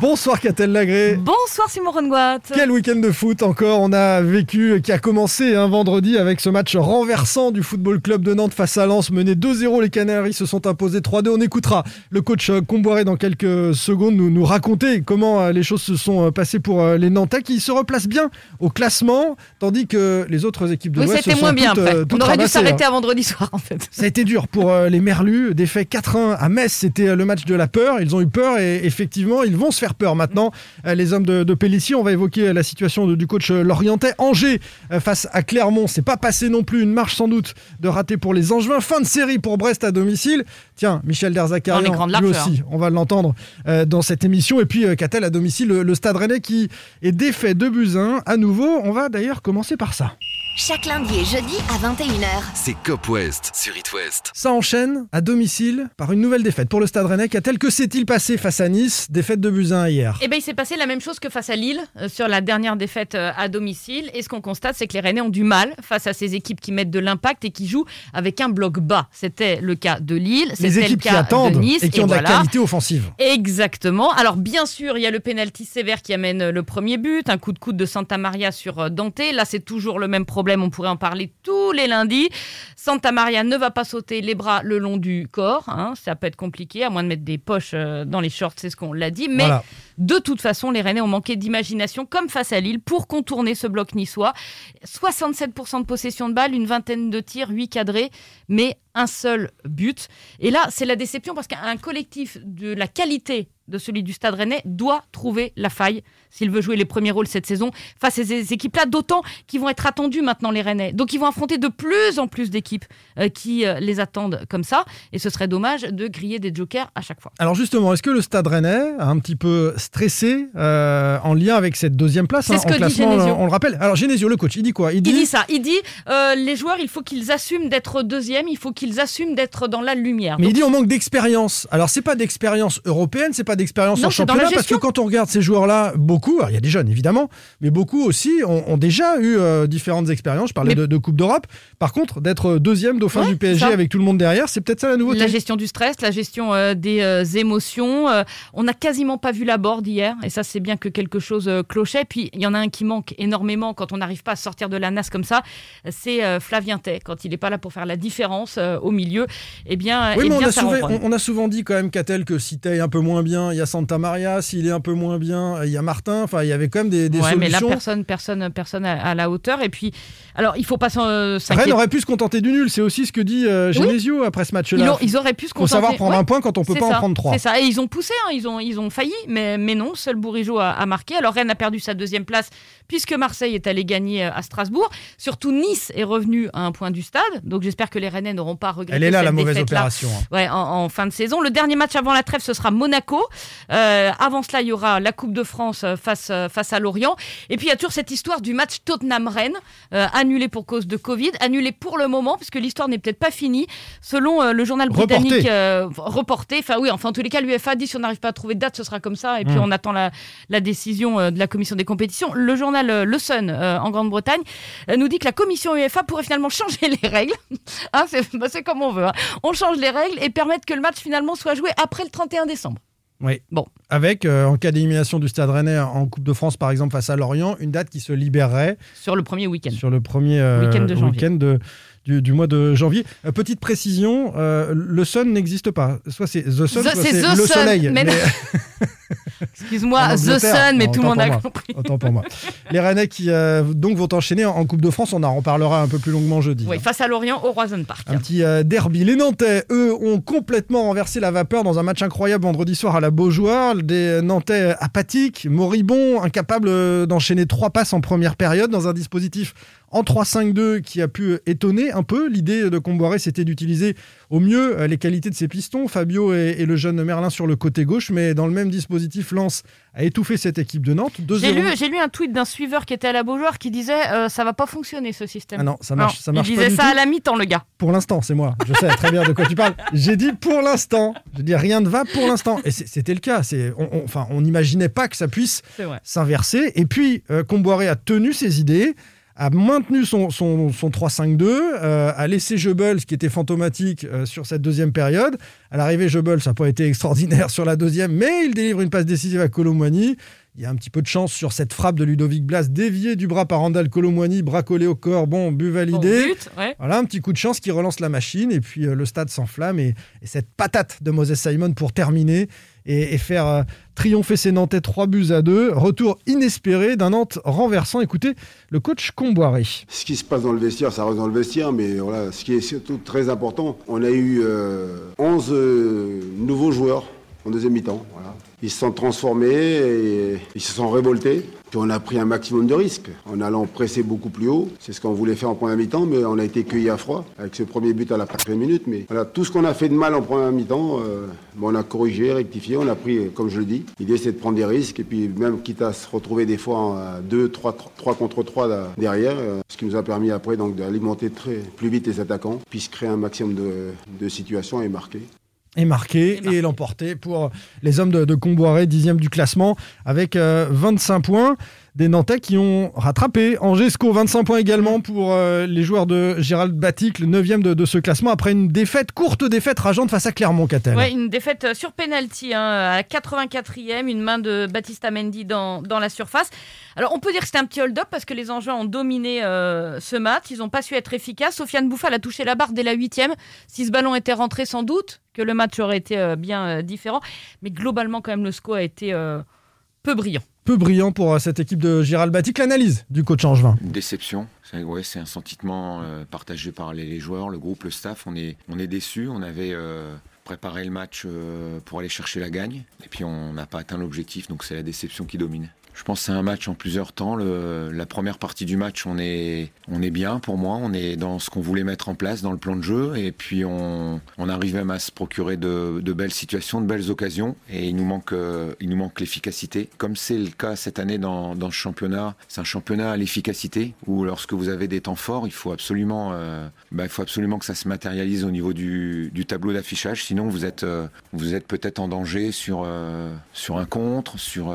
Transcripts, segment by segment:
Bonsoir Catel Lagré. Bonsoir Simon Rongoat. Quel week-end de foot encore on a vécu, qui a commencé un vendredi avec ce match renversant du Football Club de Nantes face à Lens. Mené 2-0, les Canaries se sont imposés 3-2. On écoutera le coach Comboiré dans quelques secondes nous, nous raconter comment euh, les choses se sont euh, passées pour euh, les Nantais qui se replacent bien au classement, tandis que les autres équipes de Oui, l'Ouest se sont moins bien toutes, euh, On aurait dû hein. s'arrêter à vendredi soir en fait. Ça a été dur pour euh, les Merlus. Défait 4-1 à Metz, c'était euh, le match de la peur. Ils ont eu peur et effectivement, ils vont se faire peur maintenant. Euh, les hommes de, de Pellissier, on va évoquer euh, la situation de- du coach euh, Lorientais. Angers face à Clermont, c'est pas passé non plus. Une marche sans doute de raté pour les Angevins. Fin de série pour Brest à domicile. Tiens, Michel En Derzakarian, écran de lui aussi, on va l'entendre dans cette émission. Et puis Catel à domicile, le, le Stade Rennais qui est défait de 1 à nouveau. On va d'ailleurs commencer par ça. Chaque lundi et jeudi à 21h. C'est Cop West sur It West. Ça enchaîne à domicile par une nouvelle défaite pour le Stade Rennais. Qu'a-t-elle que s'est-il passé face à Nice Défaite de Buzyn hier? Eh bien, il s'est passé la même chose que face à Lille euh, sur la dernière défaite euh, à domicile. Et ce qu'on constate, c'est que les Rennais ont du mal face à ces équipes qui mettent de l'impact et qui jouent avec un bloc bas. C'était le cas de Lille, Les c'était le équipes qui cas attendent de Nice. et qui ont de la qualité offensive. Exactement. Alors bien sûr, il y a le pénalty sévère qui amène le premier but, un coup de coude de Santa Maria sur euh, Dante. Là, c'est toujours le même problème, on pourrait en parler tous les lundis. Santa Maria ne va pas sauter les bras le long du corps, hein. ça peut être compliqué, à moins de mettre des poches euh, dans les shorts, c'est ce qu'on l'a dit. Mais Voilà. de toute façon, les Rennais ont manqué d'imagination, comme face à Lille, pour contourner ce bloc niçois. 67% de possession de balle, une vingtaine de tirs, 8 cadrés, mais un seul but. Et là, c'est la déception parce qu'un collectif de la qualité de celui du Stade Rennais doit trouver la faille s'il veut jouer les premiers rôles cette saison face à ces équipes-là, d'autant qu'ils vont être attendus maintenant les Rennais. Donc ils vont affronter de plus en plus d'équipes euh, qui euh, les attendent comme ça, et ce serait dommage de griller des jokers à chaque fois. Alors justement, est-ce que le Stade Rennais a un petit peu stressé euh, en lien avec cette deuxième place hein, ce en que dit classement. On le rappelle. Alors Genesio, le coach, il dit quoi? Il dit ça, il dit euh, les joueurs, il faut qu'ils assument d'être deuxième, il faut qu'ils assument d'être dans la lumière. Mais Donc, il dit on manque d'expérience. Alors c'est pas d'expérience européenne, c'est pas d'expérience en championnat parce que quand on regarde ces joueurs-là, beaucoup, il y a des jeunes évidemment, mais beaucoup aussi ont, ont déjà eu euh, différentes expériences. Je parlais Mais- de, de Coupe d'Europe. Par contre, d'être deuxième dauphin Ouais, du PSG avec tout le monde derrière, c'est peut-être ça la nouveauté. La gestion du stress, la gestion euh, des euh, émotions. euh, on n'a quasiment pas vu la board hier, et ça c'est bien que quelque chose euh, clochait. Puis il y en a un qui manque énormément quand on n'arrive pas à sortir de la nasse comme ça, c'est euh, Flavien Tay. Quand il n'est pas là pour faire la différence euh, au milieu, eh bien, Oui, eh mais on bien a, ça souvent, on, on a souvent dit quand même, Catel, que si Tay un peu moins bien, il y a Santa Maria. S'il est un peu moins bien, il y a Martin. Enfin, il y avait quand même des, des Ouais, mais là, solutions. personne, personne, personne à, à la hauteur. Et puis, alors, il faut pas euh, Rennes s'inquiéter. aurait pu se contenter du nul. C'est aussi ce que dit euh, Oui. Genesio après ce Ils, match-là. ont- ils auraient pu se faut contenter. savoir prendre Ouais. un point quand on peut pas en prendre trois. C'est ça. Et ils ont poussé, hein, ils, ont, ils ont failli, mais, mais non, seul Bourigeau a, a marqué. Alors Rennes a perdu sa deuxième place puisque Marseille est allé gagner euh, à Strasbourg. Surtout Nice est revenu à un point du stade. Donc j'espère que les Rennais n'auront pas regretté Elle est là, cette la mauvaise opération. hein. Ouais, en, en fin de saison. Le dernier match avant la trêve, ce sera Monaco. Euh, avant cela, il y aura la Coupe de France euh, face, euh, face à Lorient. Et puis, il y a toujours cette histoire du match Tottenham-Rennes, euh, annulé pour cause de Covid, annulé pour le moment, puisque l'histoire n'est peut-être pas finie. Selon euh, le journal britannique, reporté. Enfin, oui, enfin, en tous les cas, l'UFA dit si on n'arrive pas à trouver de date, ce sera comme ça. Et puis, Mm. on attend la, la décision de la commission des compétitions. Le journal Le Sun, en Grande-Bretagne, nous dit que la commission UEFA pourrait finalement changer les règles. Hein, c'est bah, c'est comme on veut. hein. On change les règles et permettre que le match finalement soit joué après le 31 décembre. Oui. Bon. Avec, euh, en cas d'élimination du Stade Rennais en Coupe de France, par exemple, face à Lorient, une date qui se libérerait Sur le premier week-end. sur le premier euh, Week-end de janvier. week-end de- du, du mois de janvier. Euh, petite précision, le Sun n'existe pas. Soit c'est The Sun, The- soit c'est le Sun, Soleil. mais non. Excuse-moi, The. Sun, mais Non, tout le monde a moi. compris. Autant pour moi. Les Rennais qui euh, donc vont enchaîner en Coupe de France, on en reparlera un peu plus longuement jeudi. Oui, face à Lorient au Roison Park. Un petit euh, derby. Les Nantais, eux, ont complètement renversé la vapeur dans un match incroyable vendredi soir à la Beaujoire. Des Nantais apathiques, moribonds, incapables euh, d'enchaîner trois passes en première période dans un dispositif en 3-5-2 qui a pu étonner un peu. L'idée de Comboiré, c'était d'utiliser au mieux euh, les qualités de ses pistons, Fabio et, et le jeune Merlin sur le côté gauche, mais dans le même dispositif, Lens a étouffé cette équipe de Nantes. 2-0. J'ai lu, un tweet d'un suiveur qui était à la Beaujoire qui disait euh, ça va pas fonctionner ce système. Ah non, ça marche, Non, ça marche il pas disait du ça tout. à la mi-temps, le gars. Pour l'instant, c'est moi. Je sais très bien de quoi tu parles. J'ai dit pour l'instant. Je dis rien ne va pour l'instant. Et c'était le cas. C'est, on, enfin, on n'imaginait pas que ça puisse s'inverser. Et puis, euh, Comboiré a tenu ses idées, a maintenu son, son, son 3-5-2, euh, a laissé Jebel, ce qui était fantomatique euh, sur cette deuxième période. À l'arrivée, Jebel, ça n'a pas été extraordinaire sur la deuxième, mais il délivre une passe décisive à Colomwani. Il y a un petit peu de chance sur cette frappe de Ludovic Blas, déviée du bras par Randall Colomwani, bras collé au corps. Bon, but Bon, validé. but, ouais. Voilà, un petit coup de chance qui relance la machine et puis euh, le stade s'enflamme et, et cette patate de Moses Simon pour terminer et, faire euh, triompher ses Nantais 3 buts à 2. Retour inespéré d'un Nantes renversant. Écoutez, le coach Comboiré. Ce qui se passe dans le vestiaire, ça reste dans le vestiaire, mais voilà, ce qui est surtout très important, on a eu euh, 11 euh, nouveaux joueurs en deuxième mi-temps. Ils se sont transformés et ils se sont révoltés. Puis on a pris un maximum de risques en allant presser beaucoup plus haut. C'est ce qu'on voulait faire en première mi-temps, mais on a été cueillis à froid avec ce premier but à la quatrième minute. Mais voilà, tout ce qu'on a fait de mal en première mi-temps, euh, bon, on a corrigé, rectifié, on a pris, euh, comme je le dis, l'idée c'est de prendre des risques et puis même quitte à se retrouver des fois à 2, 3, 3 contre 3 là, derrière, euh, ce qui nous a permis après d'alimenter plus vite les attaquants, puis se créer un maximum de situations et marquer. Est marqué Et marqué. et l'emporté pour les hommes de, de Comboiré, dixième du classement, avec euh, 25 points. Des Nantais qui ont rattrapé. Angesco, 25 points également pour euh, les joueurs de Gérald Batic, le 9e de, de ce classement, après une défaite, courte défaite rageante face à Clermont-Catel. Ouais, une défaite euh, sur penalty hein, à la 84e, une main de Baptista Mendy dans, dans la surface. Alors on peut dire que c'était un petit hold-up parce que les Angevins ont dominé euh, ce match, ils n'ont pas su être efficaces. Sofiane Bouffal a touché la barre dès la 8e. Si ce ballon était rentré sans doute, que le match aurait été euh, bien euh, différent. Mais globalement quand même le score a été euh, peu brillant. Peu brillant pour cette équipe de Gérald Batic. L'analyse du coach Angevin. Une déception. C'est ouais, c'est un sentiment partagé par les, joueurs, le groupe, le staff. On est, on est déçus. On avait euh, préparé le match pour aller chercher la gagne. Et puis on n'a pas atteint l'objectif, donc c'est la déception qui domine. Je pense que c'est un match en plusieurs temps. La première partie du match, on est, on est bien pour moi. On est dans ce qu'on voulait mettre en place dans le plan de jeu. Et puis on, on arrive même à se procurer de, belles situations, de belles occasions. Et il nous manque, euh, il nous manque l'efficacité. Comme c'est le cas cette année dans, ce championnat, c'est un championnat à l'efficacité où lorsque vous avez des temps forts, il faut absolument, euh, bah, il faut absolument que ça se matérialise au niveau du, tableau d'affichage. Sinon, vous êtes, euh, vous êtes peut-être en danger sur, sur un contre, sur,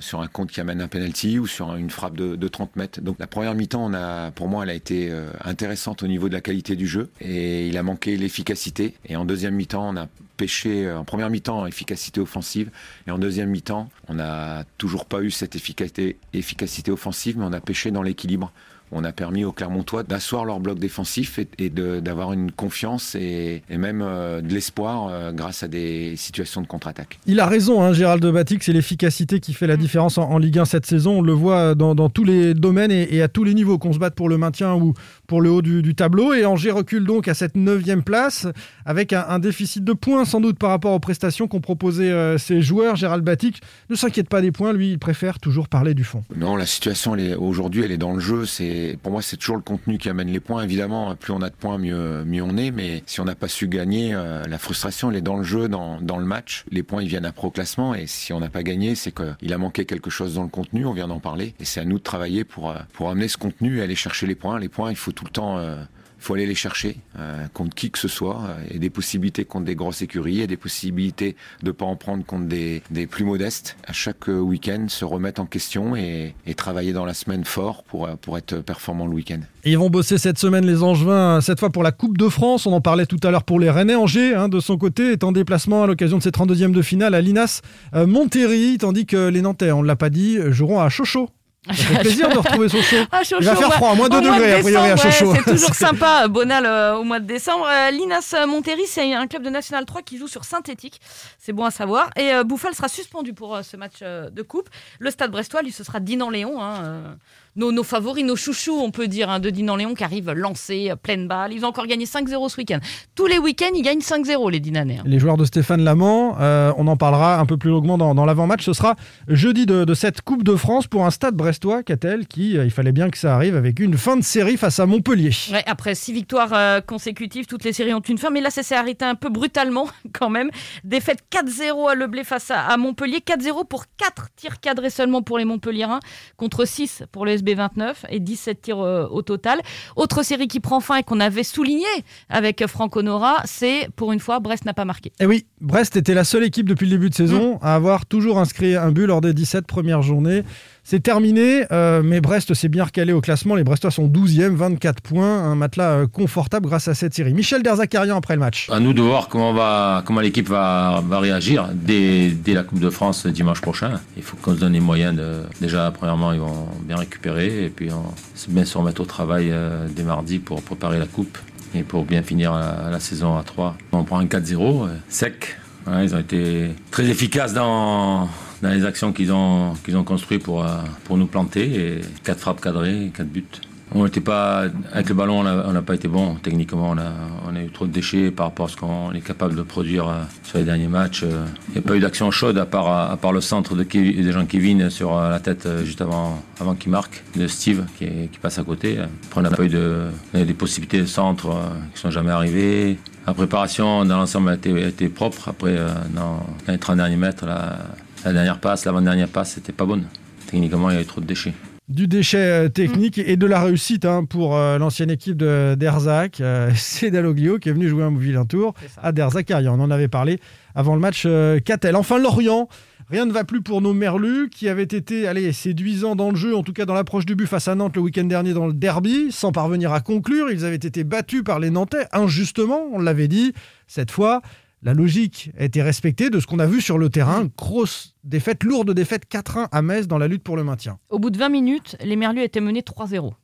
sur un qui amène un penalty ou sur une frappe de, de 30 mètres. Donc la première mi-temps, on a, pour moi, elle a été euh, intéressante au niveau de la qualité du jeu et il a manqué l'efficacité. Et en deuxième mi-temps, on a pêché euh, en première mi-temps efficacité offensive et en deuxième mi-temps, on n'a toujours pas eu cette efficacité, efficacité offensive, mais on a pêché dans l'équilibre. On a permis aux Clermontois d'asseoir leur bloc défensif et, et de- d'avoir une confiance et, et même euh, de l'espoir euh, grâce à des situations de contre-attaque. Il a raison, hein, Gérald Batic, c'est l'efficacité qui fait la différence en, en Ligue 1 cette saison. On le voit dans, dans tous les domaines et, et à tous les niveaux, qu'on se batte pour le maintien ou pour le haut du, du tableau. Et Angers recule donc à cette neuvième place avec un, un déficit de points sans doute par rapport aux prestations qu'ont proposées euh, ses joueurs. Gérald Batic ne s'inquiète pas des points, lui, il préfère toujours parler du fond. Non, la situation elle est aujourd'hui, elle est dans le jeu. C'est pour moi, c'est toujours le contenu qui amène les points. Évidemment, plus on a de points, mieux on est. Mais si on n'a pas su gagner, euh, la frustration elle est dans le jeu, dans le match. Les points ils viennent après au classement et si on n'a pas gagné, c'est qu'il a manqué quelque chose dans le contenu. On vient d'en parler et c'est à nous de travailler pour euh, amener ce contenu et aller chercher les points. Les points, il faut tout le temps. euh, faut aller les chercher euh, contre qui que ce soit. euh, et des possibilités contre des grosses écuries, et des possibilités de pas en prendre contre des, plus modestes. À chaque week-end, se remettre en question et, travailler dans la semaine fort pour, euh, pour être performant le week-end. Ils vont bosser cette semaine, les Angevins, cette fois pour la Coupe de France. On en parlait tout à l'heure pour les Rennais. Angers, hein, de son côté, est en déplacement à l'occasion de ses 32e de finale à l'INAS euh, Montéry, tandis que les Nantais, on ne l'a pas dit, joueront à Chocho. Ça fait plaisir de retrouver Sochaux. Ah, Il va faire froid, à moins 2 Au mois de degrés, a priori, à ouais, C'est toujours sympa, euh, Bonal euh, au mois de décembre. Euh, L'INAS Montéry, c'est un club de National 3 qui joue sur synthétique. C'est bon à savoir. Et euh, Bouffal sera suspendu pour euh, ce match euh, de coupe. Le stade brestois, lui, ce sera Dinan-Léon. hein, euh, nos, nos favoris, nos chouchous, on peut dire, hein, de Dinan-Léon qui arrivent lancés, euh, pleine balle. Ils ont encore gagné 5-0 ce week-end. Tous les week-ends, ils gagnent 5-0, les Dinanais. hein. Les joueurs de Stéphane Lamant, euh, on en parlera un peu plus longuement dans, dans l'avant-match. Ce sera jeudi de, de cette Coupe de France pour un stade brestois, Catel, qui, euh, il fallait bien que ça arrive avec une fin de série face à Montpellier. Ouais, après six victoires euh, consécutives, toutes les séries ont une fin, mais là ça s'est arrêté un peu brutalement quand même. Défaite 4-0 à Leblé face à, à Montpellier, 4-0 pour 4 tirs cadrés seulement pour les Montpelliérains, contre 6 pour le SB 29 et 17 tirs euh, au total. Autre série qui prend fin et qu'on avait souligné avec Franck Honora, c'est pour une fois Brest n'a pas marqué. Et oui, Brest était la seule équipe depuis le début de saison à avoir toujours inscrit un but lors des 17 premières journées. C'est terminé, euh, mais Brest s'est bien recalé au classement. Les Brestois sont 12e, 24 points, un matelas euh, confortable grâce à cette série. Michel Derzakarian après le match. À nous de voir comment, va, l'équipe va, va réagir dès, la Coupe de France dimanche prochain. Il faut qu'on se donne les moyens de. Déjà, premièrement, ils vont bien récupérer et puis on, bien se remettre au travail euh, dès mardi pour préparer la Coupe et pour bien finir la, saison à 3. On prend un 4-0 euh, sec. Ouais, ils ont été très efficaces dans, dans les actions qu'ils ont, construites pour, euh, pour nous planter. Et 4 frappes cadrées, 4 buts. On avec le ballon, on n'a pas été bon. Techniquement, on a, eu trop de déchets par rapport à ce qu'on est capable de produire euh, sur les derniers matchs. Euh, Il n'y a pas eu d'action chaude à part, le centre de, Kev- de Jean-Kévin sur euh, la tête juste avant, avant qu'il marque, de Steve qui, passe à côté. Après, on n'a pas eu de, des possibilités de centre qui sont jamais arrivées. La préparation dans l'ensemble a été, a été propre. Après, euh, dans, les 30 derniers mètres, la, la dernière passe, l'avant-dernière passe, c'était pas bonne. Techniquement, il y avait trop de déchets. Du déchet euh, technique et de la réussite hein, pour euh, l'ancienne équipe de d'Erzac. Euh, c'est Dalloglio qui est venu jouer un vilain tour à Derzakarian. On en avait parlé avant le match euh, Catel. Enfin, Lorient. Rien ne va plus pour nos Merlus qui avaient été allez, séduisants dans le jeu, en tout cas dans l'approche du but face à Nantes le week-end dernier dans le derby, sans parvenir à conclure. Ils avaient été battus par les Nantais injustement, on l'avait dit. Cette fois, la logique a été respectée de ce qu'on a vu sur le terrain. Grosse défaite, lourde défaite 4-1 à Metz dans la lutte pour le maintien. Au bout de 20 minutes, les Merlus étaient menés 3-0.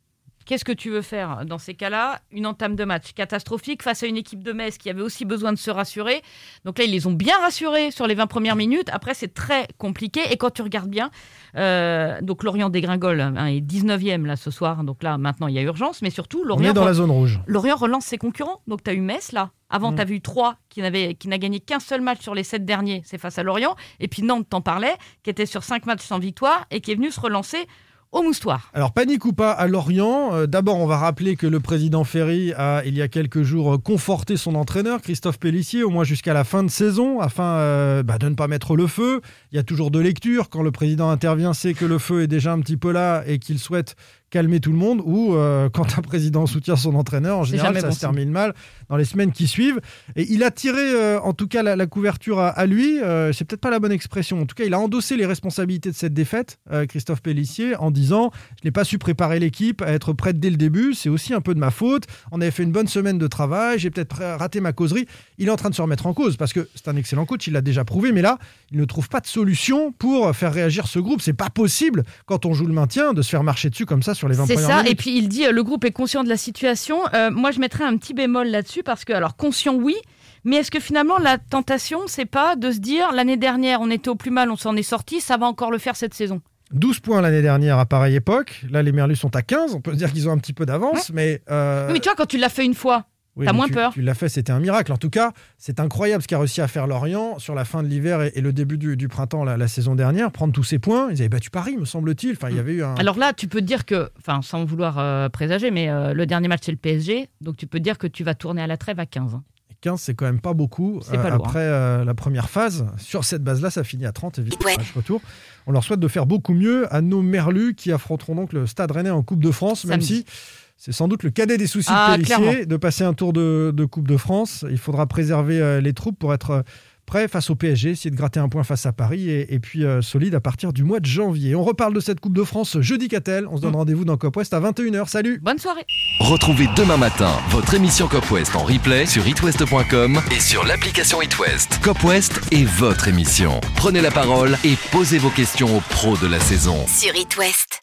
Qu'est-ce que tu veux faire dans ces cas-là? Une entame de match catastrophique face à une équipe de Metz qui avait aussi besoin de se rassurer. Donc là, ils les ont bien rassurés sur les 20 premières minutes. Après, c'est très compliqué. Et quand tu regardes bien, euh, donc Lorient dégringole hein, est 19e là ce soir. Donc là, maintenant, il y a urgence. Mais surtout, On Lorient, est dans la zone rouge. Lorient relance ses concurrents. Donc tu as eu Metz là. Avant, tu as vu 3 qui n'avait- qui n'a gagné qu'un seul match sur les 7 derniers. C'est face à Lorient. Et puis Nantes, t'en parlais, qui était sur 5 matchs sans victoire et qui est venu se relancer au moustoir. Alors, panique ou pas à Lorient, euh, d'abord, on va rappeler que le président Ferry a, il y a quelques jours, euh, conforté son entraîneur, Christophe Pellissier, au moins jusqu'à la fin de saison, afin euh, bah, de ne pas mettre le feu. Il y a toujours de lecture. Quand le président intervient, c'est que le feu est déjà un petit peu là et qu'il souhaite calmer tout le monde, ou euh, quand un président soutient son entraîneur, en général, ça bon se termine mal dans les semaines qui suivent. Et il a tiré, euh, en tout cas, la, la couverture à, à lui. Euh, c'est peut-être pas la bonne expression. En tout cas, il a endossé les responsabilités de cette défaite, euh, Christophe Pellissier, en disant Je n'ai pas su préparer l'équipe à être prête dès le début. C'est aussi un peu de ma faute. On avait fait une bonne semaine de travail. J'ai peut-être raté ma causerie. Il est en train de se remettre en cause parce que c'est un excellent coach. Il l'a déjà prouvé. Mais là, il ne trouve pas de solution pour faire réagir ce groupe. C'est pas possible quand on joue le maintien de se faire marcher dessus comme ça sur les 20 C'est ça, minutes. et puis il dit euh, le groupe est conscient de la situation. Euh, moi, je mettrais un petit bémol là-dessus parce que, alors, conscient, oui, mais est-ce que finalement la tentation, c'est pas de se dire l'année dernière, on était au plus mal, on s'en est sorti, ça va encore le faire cette saison? 12 points l'année dernière à pareille époque. Là, les Merlus sont à 15. On peut se dire qu'ils ont un petit peu d'avance, mais. euh, Oui, Mais tu vois, quand tu l'as fait une fois, oui, t'as moins tu- peur. Tu l'as fait, c'était un miracle. En tout cas, c'est incroyable ce qu'a réussi à faire Lorient sur la fin de l'hiver et, et le début du, du printemps la, la saison dernière. Prendre tous ces points. Ils avaient battu Paris, me semble-t-il. Enfin, il y avait eu un. alors là, tu peux te dire que, enfin, sans vouloir euh, présager, mais euh, le dernier match, c'est le PSG, donc tu peux te dire que tu vas tourner à la trêve à 15. hein. 15, c'est quand même pas beaucoup. C'est pas lourd, après euh, la première phase, sur cette base-là, ça finit à 30, évidemment. Ouais. match retour. On leur souhaite de faire beaucoup mieux à nos Merlus qui affronteront donc le Stade Rennais en Coupe de France, même si c'est sans doute le cadet des soucis Ah, de Pellissier clairement. de passer un tour de, de Coupe de France. Il faudra préserver euh, les troupes pour être euh, prêt face au PSG, essayer de gratter un point face à Paris et, et puis euh, solide à partir du mois de janvier. On reparle de cette Coupe de France jeudi Catel. On se donne Mm. rendez-vous dans Cop West à 21h. Salut Bonne soirée Retrouvez demain matin votre émission Cop West en replay sur itwest.com et sur l'application itwest. Cop West est votre émission. Prenez la parole et posez vos questions aux pros de la saison. Sur It West.